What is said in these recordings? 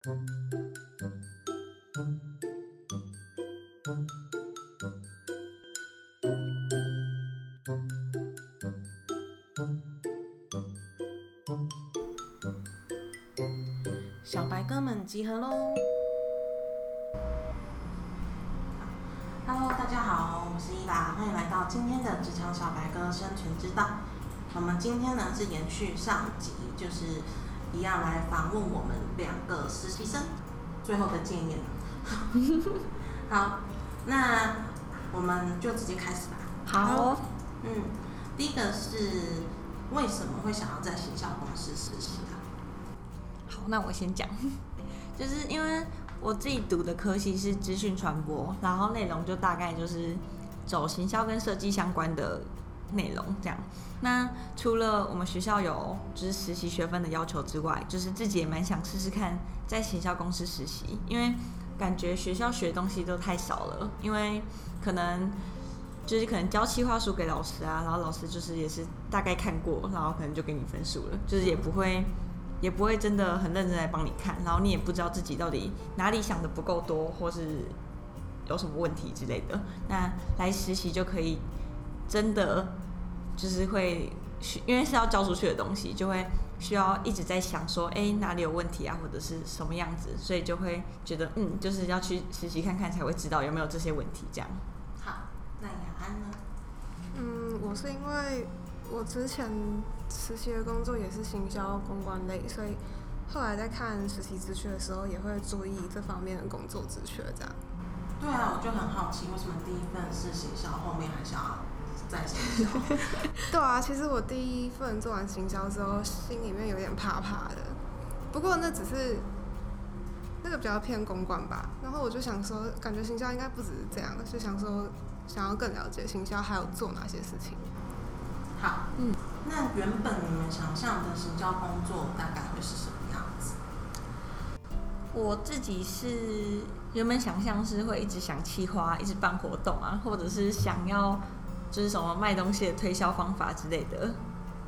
小白哥们集合喽！Hello，大家好，我是伊娃，欢迎来到今天的职场小白哥生存之道。我们今天呢是延续上集，就是一样来访问我们两个实习生最后的见面。好，那我们就直接开始吧。好，嗯，第一个是为什么会想要在行销公司实习啊？好，那我先讲，就是因为我自己读的科系是资讯传播，然后内容就大概就是走行销跟设计相关的内容这样。那除了我们学校有就是实习学分的要求之外，就是自己也蛮想试试看在行销公司实习，因为感觉学校学的东西都太少了，因为可能就是可能交企划书给老师啊，然后老师就是也是大概看过，然后可能就给你分数了，就是也不会。也不会真的很认真来帮你看，然后你也不知道自己到底哪里想的不够多，或是有什么问题之类的。那来实习就可以真的就是会，因为是要交出去的东西，就会需要一直在想说，哎，哪里有问题啊，或者是什么样子，所以就会觉得，嗯，就是要去实习看看，才会知道有没有这些问题。这样。好，那雅安呢？嗯，我是因为。我之前实习的工作也是行销公关类，所以后来在看实习资讯的时候，也会注意这方面的工作职缺。这样。对啊，我就很好奇，为什么第一份是行销，后面还想要再行销？对啊，其实我第一份做完行销之后，心里面有点怕怕的。不过那只是那个比较偏公关吧。然后我就想说，感觉行销应该不只是这样，就想说想要更了解行销还有做哪些事情。好，嗯，那原本你们想象的行销工作大概会是什么样子？我自己是原本想象是会一直想企划，一直办活动啊，或者是想要就是什么卖东西的推销方法之类的，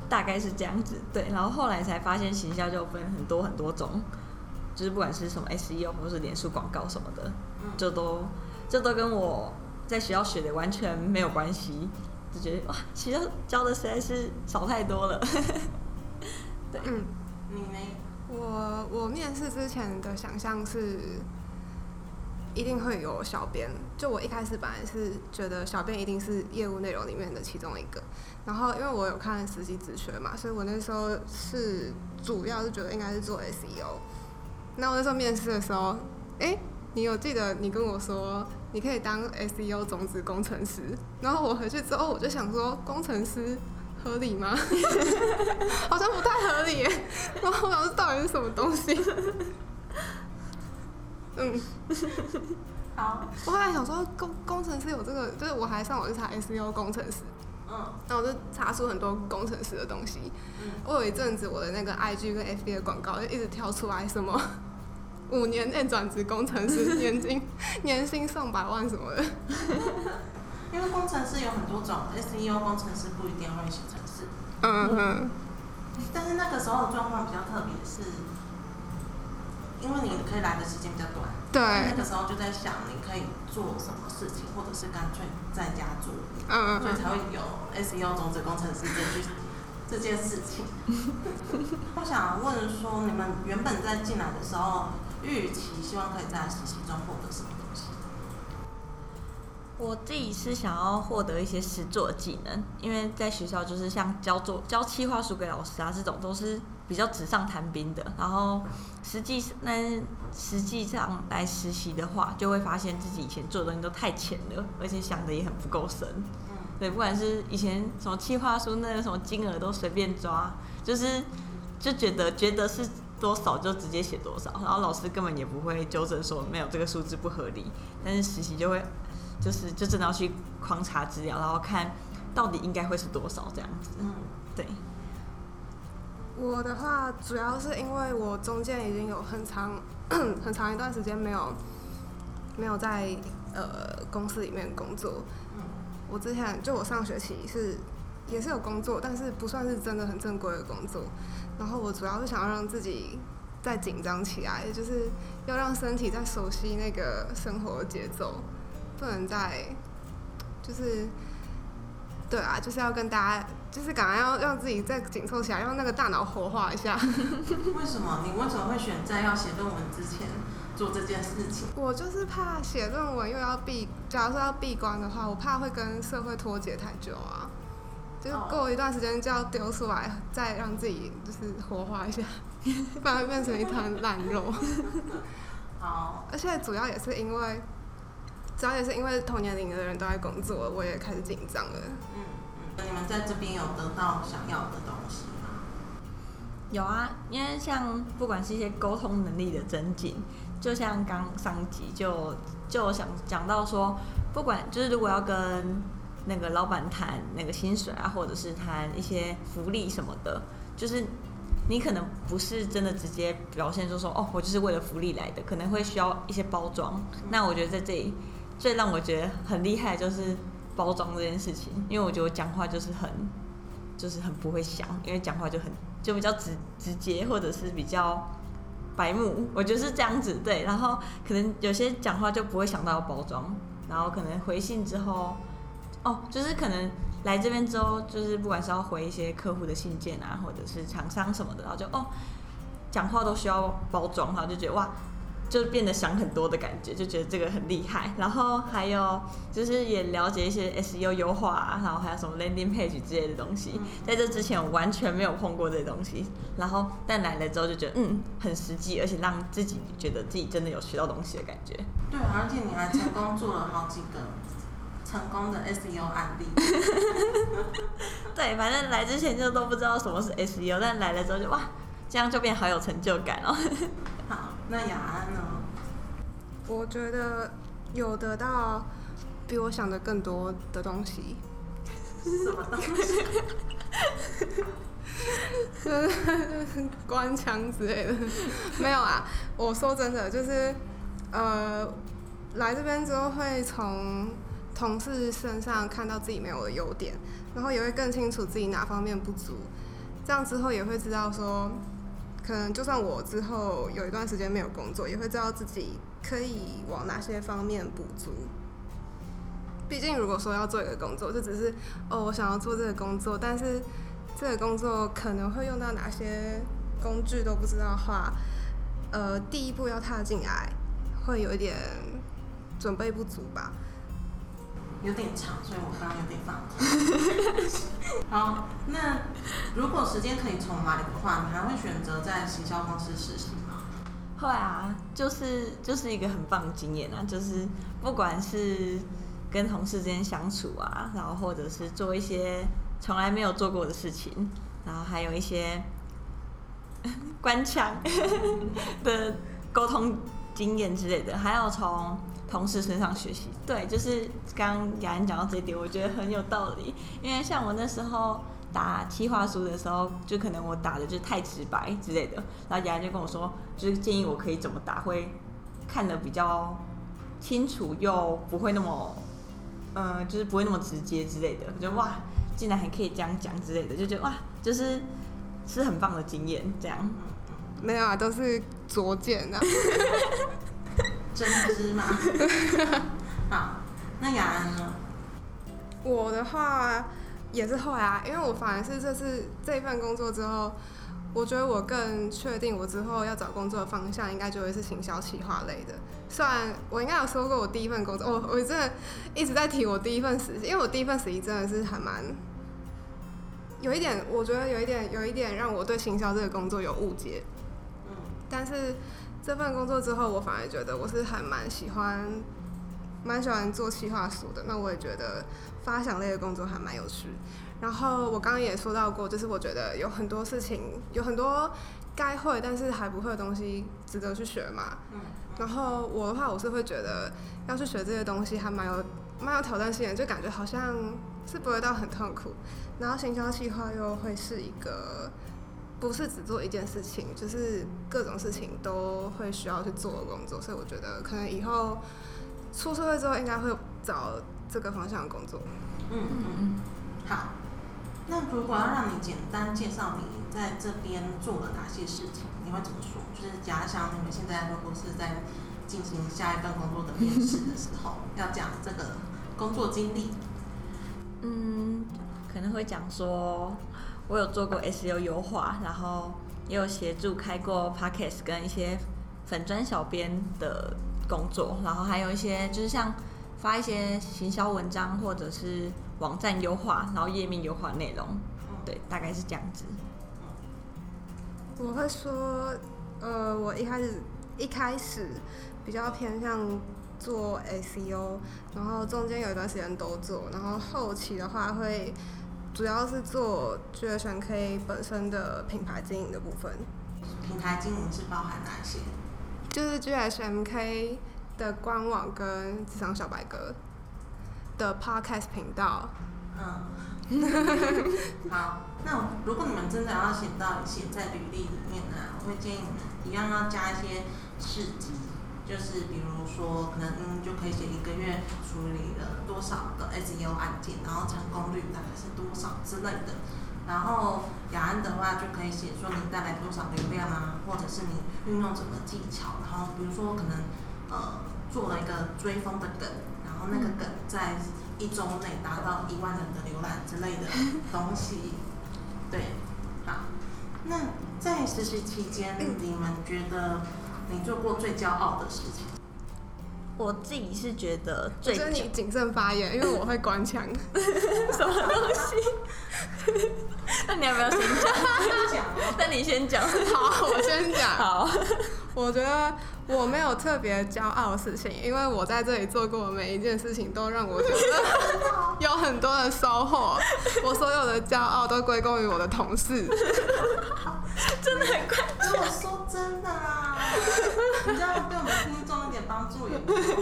大概是这样子。对，然后后来才发现行销就分很多很多种，就是不管是什么 SEO 或者是脸书广告什么的，就都这都跟我在学校学的完全没有关系。就觉得哇，学校教的实在是少太多了。对，嗯，你呢？我我面试之前的想象是，一定会有小编。就我一开始本来是觉得小编一定是业务内容里面的其中一个。然后因为我有看实习职缺嘛，所以我那时候是主要是觉得应该是做 SEO。那我那时候面试的时候，哎。你有记得你跟我说你可以当 SEO 种子工程师，然后我回去之后我就想说工程师合理吗？好像不太合理耶。然后我想说到底是什么东西？嗯，好。我后来想说工工程师有这个，就是我还上网去查 SEO 工程师，嗯，那我就查出很多工程师的东西。嗯，我有一阵子我的那个 IG 跟 FB 的广告就一直跳出来什么。五年内转职工程师，年 薪年薪上百万什么的。因为工程师有很多种，SEO 工程师不一定会写程式。嗯嗯。但是那个时候的状况比较特别，是因为你可以来的时间比较短。对。那个时候就在想，你可以做什么事情，或者是干脆在家做。嗯嗯。所以才会有 SEO 种子工程师这句这件事情。我想问说，你们原本在进来的时候。预期希望可以在实习中获得什么东西？我自己是想要获得一些实作技能，因为在学校就是像交作交企划书给老师啊，这种都是比较纸上谈兵的。然后实际那实际上来实习的话，就会发现自己以前做的东西都太浅了，而且想的也很不够深。嗯，对，不管是以前什么计划书那个什么金额都随便抓，就是就觉得觉得是。多少就直接写多少，然后老师根本也不会纠正说没有这个数字不合理。但是实习就会，就是就真的要去狂查资料，然后看到底应该会是多少这样子。嗯，对。我的话主要是因为我中间已经有很长 很长一段时间没有没有在呃公司里面工作。我之前就我上学期是也是有工作，但是不算是真的很正规的工作。然后我主要是想要让自己再紧张起来，就是要让身体再熟悉那个生活节奏，不能再就是对啊，就是要跟大家，就是赶快要让自己再紧凑起来，让那个大脑活化一下。为什么？你为什么会选在要写论文之前做这件事情？我就是怕写论文又要闭，假如说要闭关的话，我怕会跟社会脱节太久啊。就是过一段时间就要丢出来，再让自己就是活化一下，不然会变成一团烂肉。好，而且主要也是因为，主要也是因为同年龄的人都在工作，我也开始紧张了。嗯嗯，你们在这边有得到想要的东西吗？有啊，因为像不管是一些沟通能力的增进，就像刚上集就就想讲到说，不管就是如果要跟那个老板谈那个薪水啊，或者是谈一些福利什么的，就是你可能不是真的直接表现出说哦，我就是为了福利来的，可能会需要一些包装。那我觉得在这里最让我觉得很厉害就是包装这件事情，因为我觉得我讲话就是很就是很不会想，因为讲话就很就比较直直接，或者是比较白目，我就是这样子对。然后可能有些讲话就不会想到包装，然后可能回信之后。哦，就是可能来这边之后，就是不管是要回一些客户的信件啊，或者是厂商什么的，然后就哦，讲话都需要包装，然后就觉得哇，就变得想很多的感觉，就觉得这个很厉害。然后还有就是也了解一些 SEO 优化啊，然后还有什么 landing page 之类的东西，在这之前我完全没有碰过这些东西。然后但来了之后就觉得嗯，很实际，而且让自己觉得自己真的有学到东西的感觉。对，而且你还成功做了好几个。成功的 SEO 案例，对，反正来之前就都不知道什么是 SEO，但来了之后就哇，这样就变好有成就感哦。好，那雅安呢？我觉得有得到比我想的更多的东西。什么东西？就 是关腔之类的？没有啊，我说真的，就是呃，来这边之后会从。同事身上看到自己没有的优点，然后也会更清楚自己哪方面不足，这样之后也会知道说，可能就算我之后有一段时间没有工作，也会知道自己可以往哪些方面补足。毕竟如果说要做一个工作，就只是哦，我想要做这个工作，但是这个工作可能会用到哪些工具都不知道的话，呃，第一步要踏进来，会有一点准备不足吧。有点长，所以我刚刚有点放 好，那如果时间可以重来的话，你还会选择在行销公司实习吗？会啊，就是就是一个很棒的经验啊，就是不管是跟同事之间相处啊，然后或者是做一些从来没有做过的事情，然后还有一些官腔的沟通经验之类的，还有从。同事身上学习，对，就是刚刚雅安讲到这一点，我觉得很有道理。因为像我那时候打企划书的时候，就可能我打的就太直白之类的，然后雅安就跟我说，就是建议我可以怎么打会看得比较清楚，又不会那么，嗯，就是不会那么直接之类的。我觉得哇，竟然还可以这样讲之类的，就觉得哇，就是是很棒的经验。这样 没有啊，都是拙见啊。针织吗？好，那雅安呢？我的话也是会啊，因为我反而是这次这份工作之后，我觉得我更确定我之后要找工作的方向应该就会是行销企划类的。虽然我应该有说过我第一份工作，我我真的一直在提我第一份实习，因为我第一份实习真的是还蛮有一点，我觉得有一点有一点让我对行销这个工作有误解。嗯，但是。这份工作之后，我反而觉得我是还蛮喜欢，蛮喜欢做企划书的。那我也觉得发想类的工作还蛮有趣。然后我刚刚也说到过，就是我觉得有很多事情，有很多该会但是还不会的东西，值得去学嘛。嗯。然后我的话，我是会觉得要去学这些东西，还蛮有蛮有挑战性的，就感觉好像是不会到很痛苦。然后行销企划又会是一个。不是只做一件事情，就是各种事情都会需要去做的工作，所以我觉得可能以后出社会之后应该会找这个方向的工作。嗯嗯嗯，好。那如果要让你简单介绍你在这边做了哪些事情，你会怎么说？就是假想你们现在如果是在进行下一份工作的面试的时候，要讲这个工作经历，嗯，可能会讲说，我有做过 SEO 优化，然后也有协助开过 Podcast 跟一些粉砖小编的工作，然后还有一些就是像发一些行销文章或者是网站优化，然后页面优化内容，对，大概是这样子。我会说，呃，我一开始一开始比较偏向做 SEO，然后中间有一段时间都做，然后后期的话会主要是做 GSMK 本身的品牌经营的部分，品牌经营是包含哪些？就是 GSMK 的官网跟职场小白鸽的 Podcast 频道。嗯，好，那如果你们真的要写到写在履历里面呢，我会建议你们一样要加一些事迹，就是比如说可能嗯就可以写一个月处理了多少个 SEO 案件，然后成功率大概是多少之类的。然后雅安的话就可以写说你带来多少流量啊，或者是你运用什么技巧，然后比如说可能呃做了一个追风的梗，然后那个梗在一周内达到一万人的浏览之类的东西。对，好，那在实习期间，你们觉得你做过最骄傲的事情？我自己是觉得最觉得你谨慎发言，因为我会关枪。什么东西？那你要不要先讲？那你先讲。好，我先讲。好，我觉得我没有特别骄傲的事情，因为我在这里做过的每一件事情都让我觉得有很多的收获。我所有的骄傲都归功于我的同事。真的很快。真的啦，你这样对我们听众一点帮助也没有。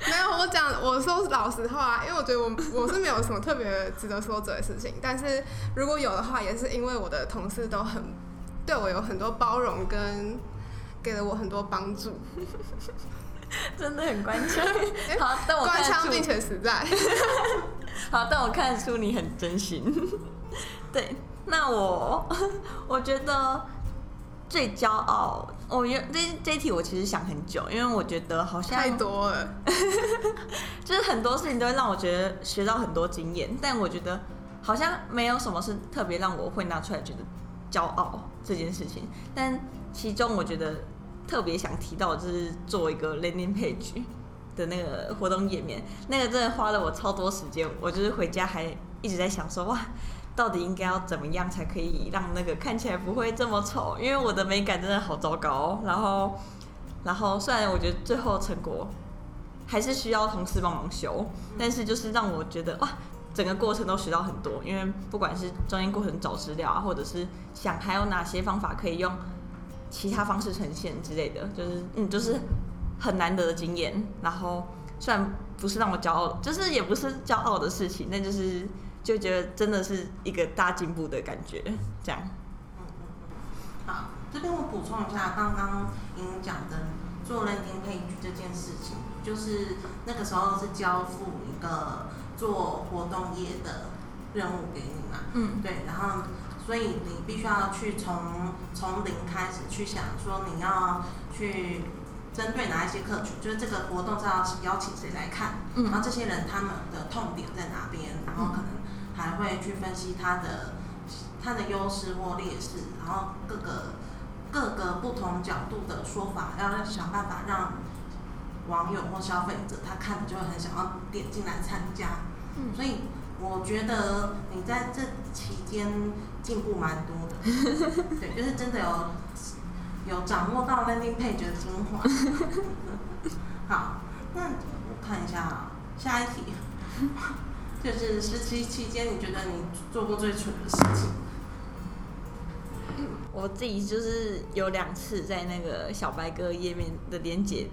没有，我讲我说老实话，因为我觉得我我是没有什么特别值得说嘴的事情，但是如果有的话，也是因为我的同事都很对我有很多包容跟给了我很多帮助，真的很官腔。好，但我官看得出，腔并且实在。好，但我看 得出你很真心。对，那我 我觉得最骄傲，我有这这一题我其实想很久，因为我觉得好像太多了，就是很多事情都会让我觉得学到很多经验，但我觉得好像没有什么是特别让我会拿出来觉得骄傲这件事情。但其中我觉得特别想提到的就是做一个 landing page 的那个活动页面，那个真的花了我超多时间，我就是回家还一直在想说哇。到底应该要怎么样才可以让那个看起来不会这么丑？因为我的美感真的好糟糕、然后，然后虽然我觉得最后成果还是需要同事帮忙修，但是就是让我觉得哇，整个过程都学到很多。因为不管是中间过程找资料啊，或者是想还有哪些方法可以用其他方式呈现之类的，就是嗯，就是很难得的经验。然后虽然不是让我骄傲，就是也不是骄傲的事情，但就是就觉得真的是一个大进步的感觉，这样。嗯嗯嗯。好，这边我补充一下，刚刚您讲的做 landing page 这件事情，就是那个时候是交付一个做活动业的任务给你嘛，嗯。对，然后所以你必须要去从从零开始去想说你要去针对哪一些客群，就是这个活动是要邀请谁来看，嗯。然后这些人他们的痛点在哪边，然后可能还会去分析它的它的优势或劣势，然后各个各个不同角度的说法，要想办法让网友或消费者他看了就会很想要点进来参加。嗯所以我觉得你在这期间进步蛮多的，对，就是真的有有掌握到 landing page 的精华。好，那我看一下啊下一题，就是实习期间你觉得你做过最蠢的事情？我自己就是有两次在那个小白哥页面的连接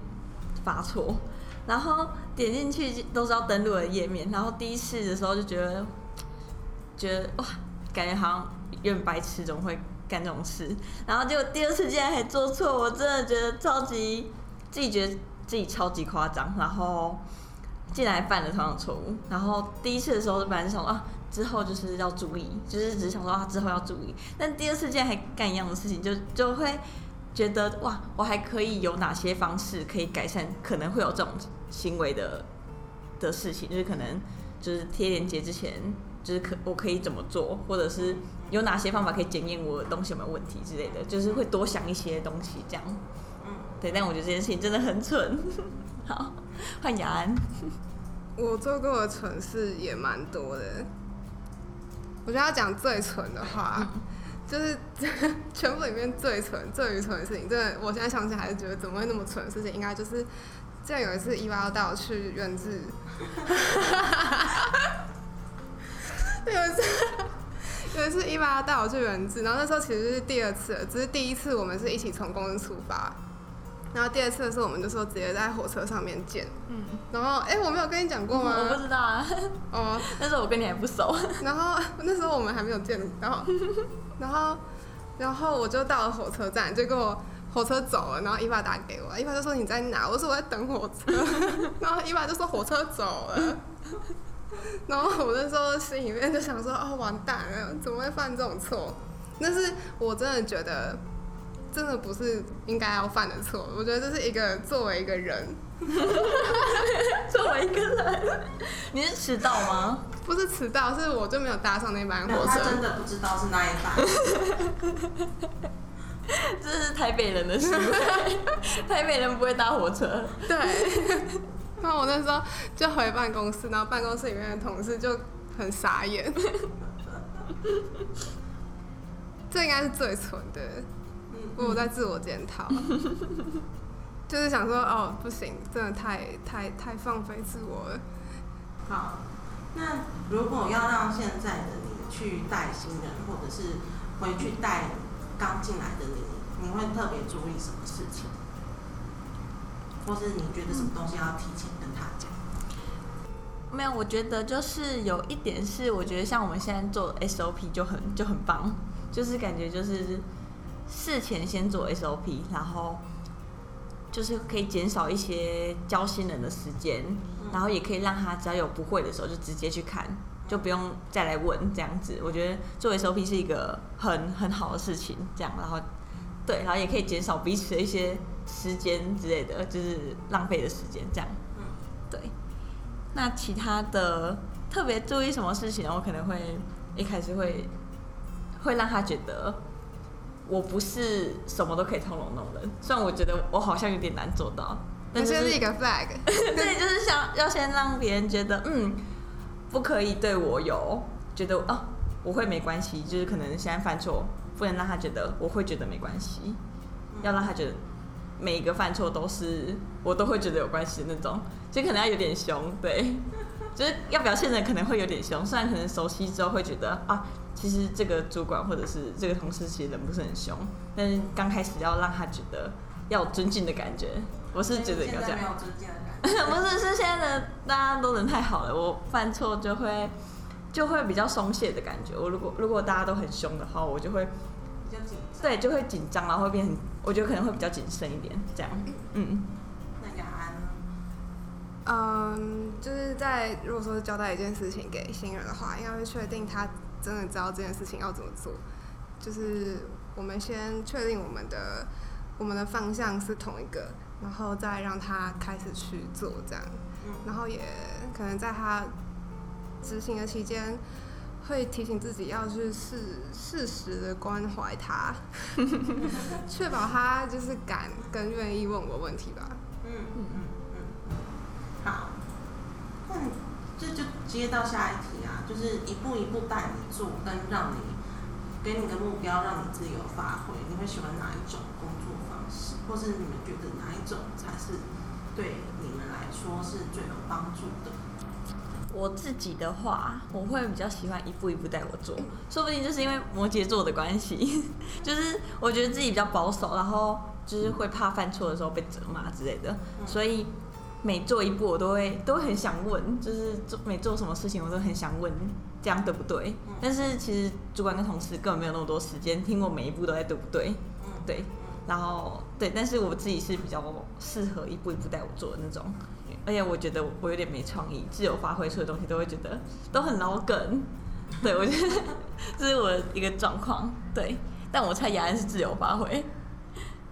发错，然后点进去都是要登录的页面，然后第一次的时候就觉得觉得哇，感觉好像有点白痴，怎么会干这种事？然后结果第二次竟然还做错，我真的觉得超级自己觉得自己超级夸张，然后竟然犯了同样的错误。然后第一次的时候，本来是想说啊，之后就是要注意，就是只是想说啊，之后要注意。但第二次竟然还干一样的事情，就就会觉得哇，我还可以有哪些方式可以改善可能会有这种行为的的事情，就是可能就是贴链接之前，就是可我可以怎么做，或者是有哪些方法可以检验我的东西有没有问题之类的，就是会多想一些东西这样。嗯，对，但我觉得这件事情真的很蠢。好，换雅安。我做过的蠢事也蛮多的。我觉得要讲最蠢的话，就是 全部里面最蠢、最愚蠢的事情。真的，我现在想起来还是觉得怎么会那么蠢的事情，应该就是这样有一次伊娃要带我去远志，有一次有一次伊娃要带我去远志，然后那时候其实是第二次了，只是第一次我们是一起从公司出发。然后第二次的时候，我们就说直接在火车上面见。嗯，然后，哎，我没有跟你讲过吗？我不知道啊。哦，那时候我跟你还不熟。然后那时候我们还没有见，然后，然后，然后我就到了火车站，结果火车走了，然后伊娃打给我，伊娃就说你在哪？我说我在等火车，然后伊娃就说火车走了。然后我那时候心里面就想说，哦，完蛋了，怎么会犯这种错？但是我真的觉得。真的不是应该要犯的错，我觉得这是一个作为一个人，作为一个人，你是迟到吗？不是迟到，是我就没有搭上那班火车。他真的不知道是哪一班。这是台北人的行为，台北人不会搭火车。对。然后我那时候就回办公室，然后办公室里面的同事就很傻眼。这应该是最蠢的。我在自我检讨，就是想说，哦，不行，真的太太太放飞自我了。好，那如果要让现在的你去带新人，或者是回去带刚进来的你，你会特别注意什么事情？或是你觉得什么东西要提前跟他讲？没有，我觉得就是有一点是，我觉得像我们现在做 SOP 就很就很棒，就是感觉就是。事前先做 SOP，然后就是可以减少一些教新人的时间，然后也可以让他只要有不会的时候就直接去看，就不用再来问这样子。我觉得做 SOP 是一个很很好的事情，这样，然后对，然后也可以减少彼此的一些时间之类的，就是浪费的时间这样。嗯，对。那其他的特别注意什么事情，我可能会一开始会会让他觉得。我不是什么都可以通融那种人，虽然我觉得我好像有点难做到，但是一个 flag，对，就是想要先让别人觉得，嗯，不可以对我有觉得哦，我会没关系，就是可能现在犯错，不能让他觉得我会觉得没关系，要让他觉得每一个犯错都是我都会觉得有关系的那种，就可能要有点凶，对，就是要表现的可能会有点凶，虽然可能熟悉之后会觉得啊。其实这个主管或者是这个同事其实人不是很凶，但是刚开始要让他觉得要尊敬的感觉，我是觉得要这样。没有尊敬的感觉。不是，是现在的大家都人太好了，我犯错就会就会比较松懈的感觉。我如果如果大家都很凶的话，我就会比较紧张。对，就会紧张，然后会变很，我觉得可能会比较谨慎一点，这样。嗯。那雅安呢？嗯，就是在如果说交代一件事情给新人的话，应该会确定他。真的知道这件事情要怎么做，就是我们先确定我们的我们的方向是同一个，然后再让他开始去做这样，然后也可能在他执行的期间，会提醒自己要去适适时的关怀他，确保他就是敢跟愿意问我问题吧。嗯嗯嗯嗯，好，那这就接到下一题啊。就是一步一步带你做，跟让你给你个目标，让你自由发挥。你会喜欢哪一种工作方式，或是你们觉得哪一种才是对你们来说是最有帮助的？我自己的话，我会比较喜欢一步一步带我做，说不定就是因为摩羯座的关系，就是我觉得自己比较保守，然后就是会怕犯错的时候被责骂之类的，所以。每做一步，我都会都很想问，就是做每做什么事情，我都很想问，这样对不对？但是其实主管跟同事根本没有那么多时间听我每一步都在对不对？对，然后对，但是我自己是比较适合一步一步带我做的那种，而且我觉得我有点没创意，自由发挥出的东西都会觉得都很老梗。对，我觉得 这是我的一个状况。对，但我猜雅安是自由发挥。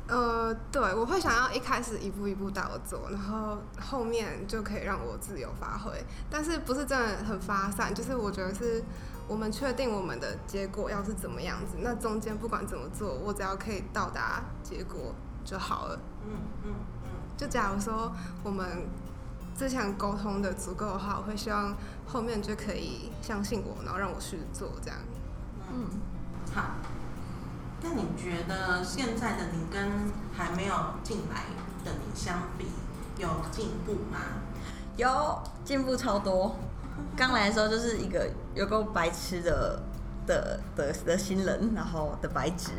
呃，对，我会想要一开始一步一步带我做，然后后面就可以让我自由发挥。但是不是真的很发散，就是我觉得是我们确定我们的结果要是怎么样子，那中间不管怎么做，我只要可以到达结果就好了。嗯嗯嗯。就假如说我们之前沟通的足够的话，会希望后面就可以相信我，然后让我去做这样。嗯，好。那你觉得现在的你跟还没有进来的你相比，有进步吗？有进步超多。刚来的时候就是一个有够白痴的的的的新人，然后的白纸，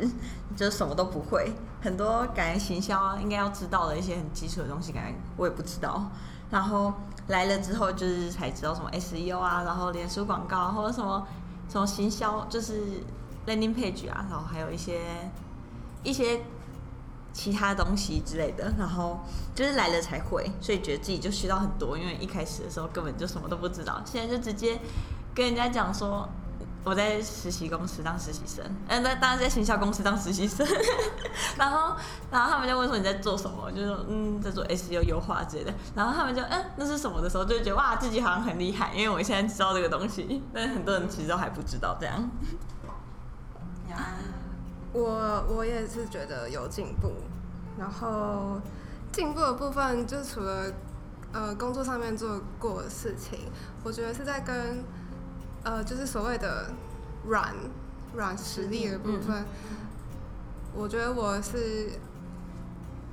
就是什么都不会，很多感觉行销啊应该要知道的一些很基础的东西，感觉我也不知道。然后来了之后，就是才知道什么 SEO 啊，然后脸书广告或者什么什么行销，就是。Landing page 啊，然后还有一些一些其他东西之类的，然后就是来了才会，所以觉得自己就学到很多，因为一开始的时候根本就什么都不知道，现在就直接跟人家讲说我在实习公司当实习生，嗯，在当然在行销公司当实习生，然后然后他们就问说你在做什么，就说嗯在做 SEO 优化之类的，然后他们就嗯那是什么的时候，就觉得哇自己好像很厉害，因为我现在知道这个东西，但是很多人其实都还不知道这样。我我也是觉得有进步，然后进步的部分就除了呃工作上面做过的事情，我觉得是在跟呃就是所谓的软软实力的部分，我觉得我是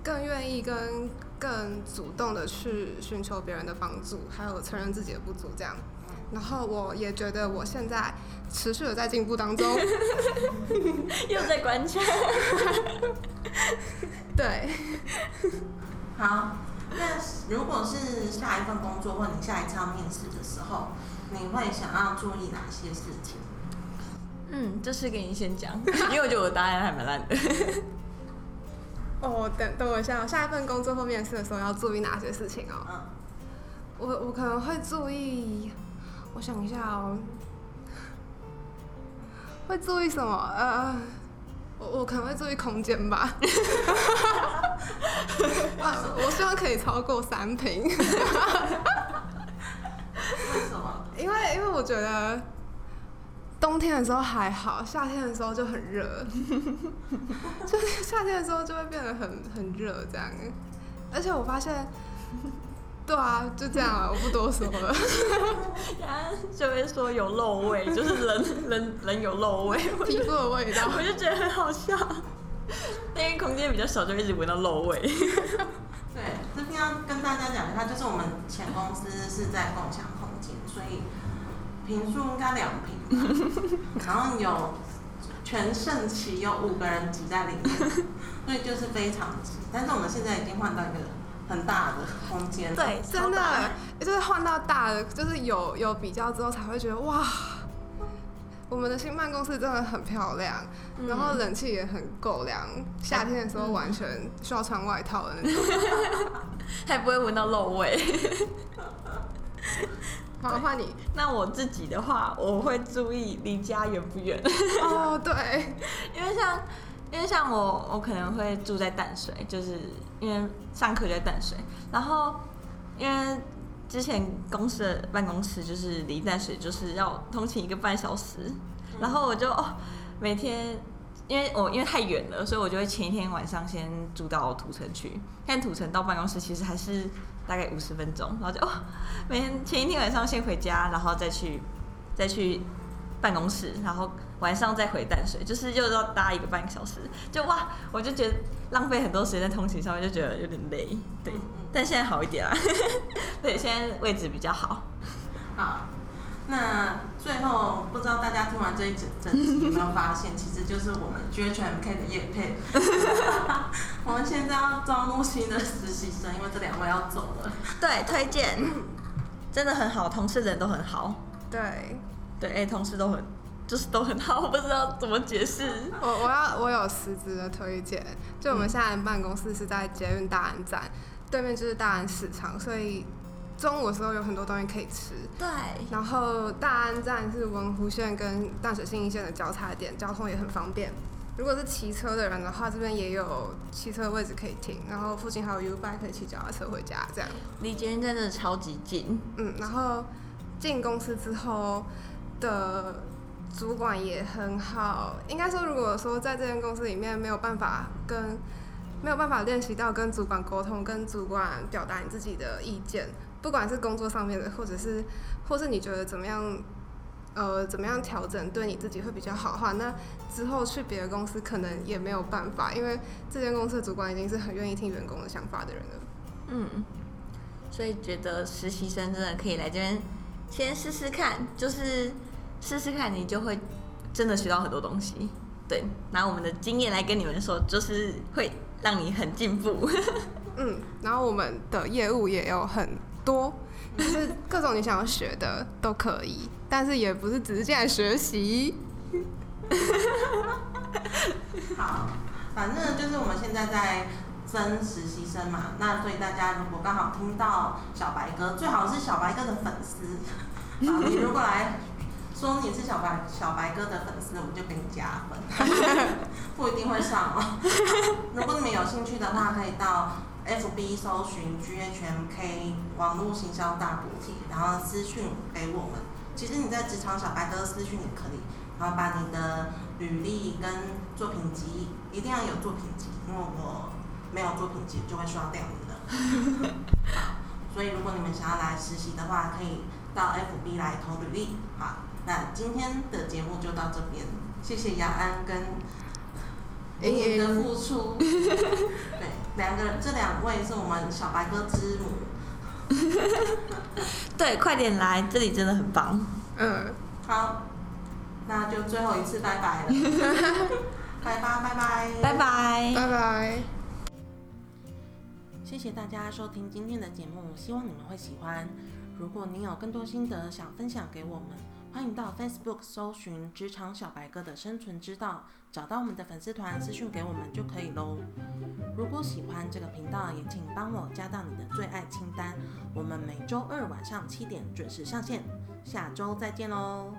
更愿意跟更主动的去寻求别人的帮助，还有承认自己的不足这样。然后我也觉得我现在持续的在进步当中，又在观察。对，好，那如果是下一份工作或你下一次要面试的时候，你会想要注意哪些事情？嗯，这是给你先讲，因为我觉得我答案还蛮烂的。哦，等等我一下，下一份工作或面试的时候要注意哪些事情哦？嗯，我我可能会注意。我想一下哦，会注意什么？呃，我我可能会注意空间吧。我希望可以超过三平。为什么？因为因为我觉得冬天的时候还好，夏天的时候就很热。就是夏天的时候就会变得很很热这样，而且我发现。对啊，就这样了，我不多说了。就会说有漏味，就是人人人有漏味，皮肤的味道，我就觉得很好笑。因为空间比较小，就一直闻到漏味。对，这边要跟大家讲一下，就是我们前公司是在共享空间，所以平数应该两平，然后有全盛期有五个人挤在里面，所以就是非常挤。但是我们现在已经换到一个。很大的空间，对，真的，就是换到大的，就是有有比较之后才会觉得哇，我们的新办公室真的很漂亮，然后冷气也很够凉，夏天的时候完全需要穿外套的那种，还不会闻到漏味。好，换你。那我自己的话，我会注意离家远不远。哦，对，因为像。因为像我，我可能会住在淡水，就是因为上课就在淡水。然后，因为之前公司的办公室就是离淡水就是要通勤一个半小时，然后我就哦每天，因为我因为太远了，所以我就会前一天晚上先住到土城去。但土城到办公室其实还是大概五十分钟，然后就哦每天前一天晚上先回家，然后再去再去办公室，然后。晚上再回淡水，就是又要搭一个半小时，就哇，我就觉得浪费很多时间在通勤上面，就觉得有点累。对，但现在好一点啦。对，现在位置比较好。好，那最后不知道大家听完这一整整集有没有发现，其实就是我们 G H M K 的叶配。我们现在要招募新的实习生，因为这两位要走了。对，推荐，真的很好，同事人都很好。对，对，哎，同事都很。就是都很好，我不知道怎么解释。我我要我有实质的推荐，就我们现在办公室是在捷运大安站对面，就是大安市场，所以中午的时候有很多东西可以吃。对，然后大安站是文湖线跟淡水新一线的交叉点，交通也很方便。如果是骑车的人的话，这边也有汽车位置可以停，然后附近还有 U bike 可以骑脚踏车回家，这样。离捷运站真的超级近。嗯，然后进公司之后的主管也很好。应该说，如果说在这间公司里面没有办法跟没有办法练习到跟主管沟通，跟主管表达你自己的意见，不管是工作上面的，或者是或是你觉得怎么样，呃，怎么样调整对你自己会比较好的话，那之后去别的公司可能也没有办法，因为这间公司的主管已经是很愿意听员工的想法的人了。嗯，所以觉得实习生真的可以来这边先试试看，就是试试看，你就会真的学到很多东西。对，拿我们的经验来跟你们说，就是会让你很进步。嗯，然后我们的业务也有很多，就是各种你想要学的都可以，但是也不是只是进来学习。好，反正就是我们现在在征实习生嘛，那所以大家如果刚好听到小白哥，最好是小白哥的粉丝，啊，你如果来说你是小白小白哥的粉丝，我们就给你加分，不一定会上哦。如果你们有兴趣的话，可以到 FB 搜寻 GHMK 网络行销大补贴，然后私讯给我们。其实你在职场小白哥私讯也可以，然后把你的履历跟作品集一定要有作品集，因为我没有作品集就会刷掉你的。好，所以如果你们想要来实习的话，可以到 FB 来投履历。好，那今天的节目就到这边，谢谢雅安跟莹莹的付出。对，两个这两位是我们小白哥之母。对，快点来，这里真的很棒。嗯，好，那就最后一次拜拜了，拜拜拜拜拜拜。拜拜。谢谢大家收听今天的节目，希望你们会喜欢。如果您有更多心得想分享给我们，欢迎到 Facebook 搜寻“职场小白哥的生存之道”，找到我们的粉丝团私讯给我们就可以喽。如果喜欢这个频道，也请帮我加到你的最爱清单。我们每周二晚上七点准时上线，下周再见喽，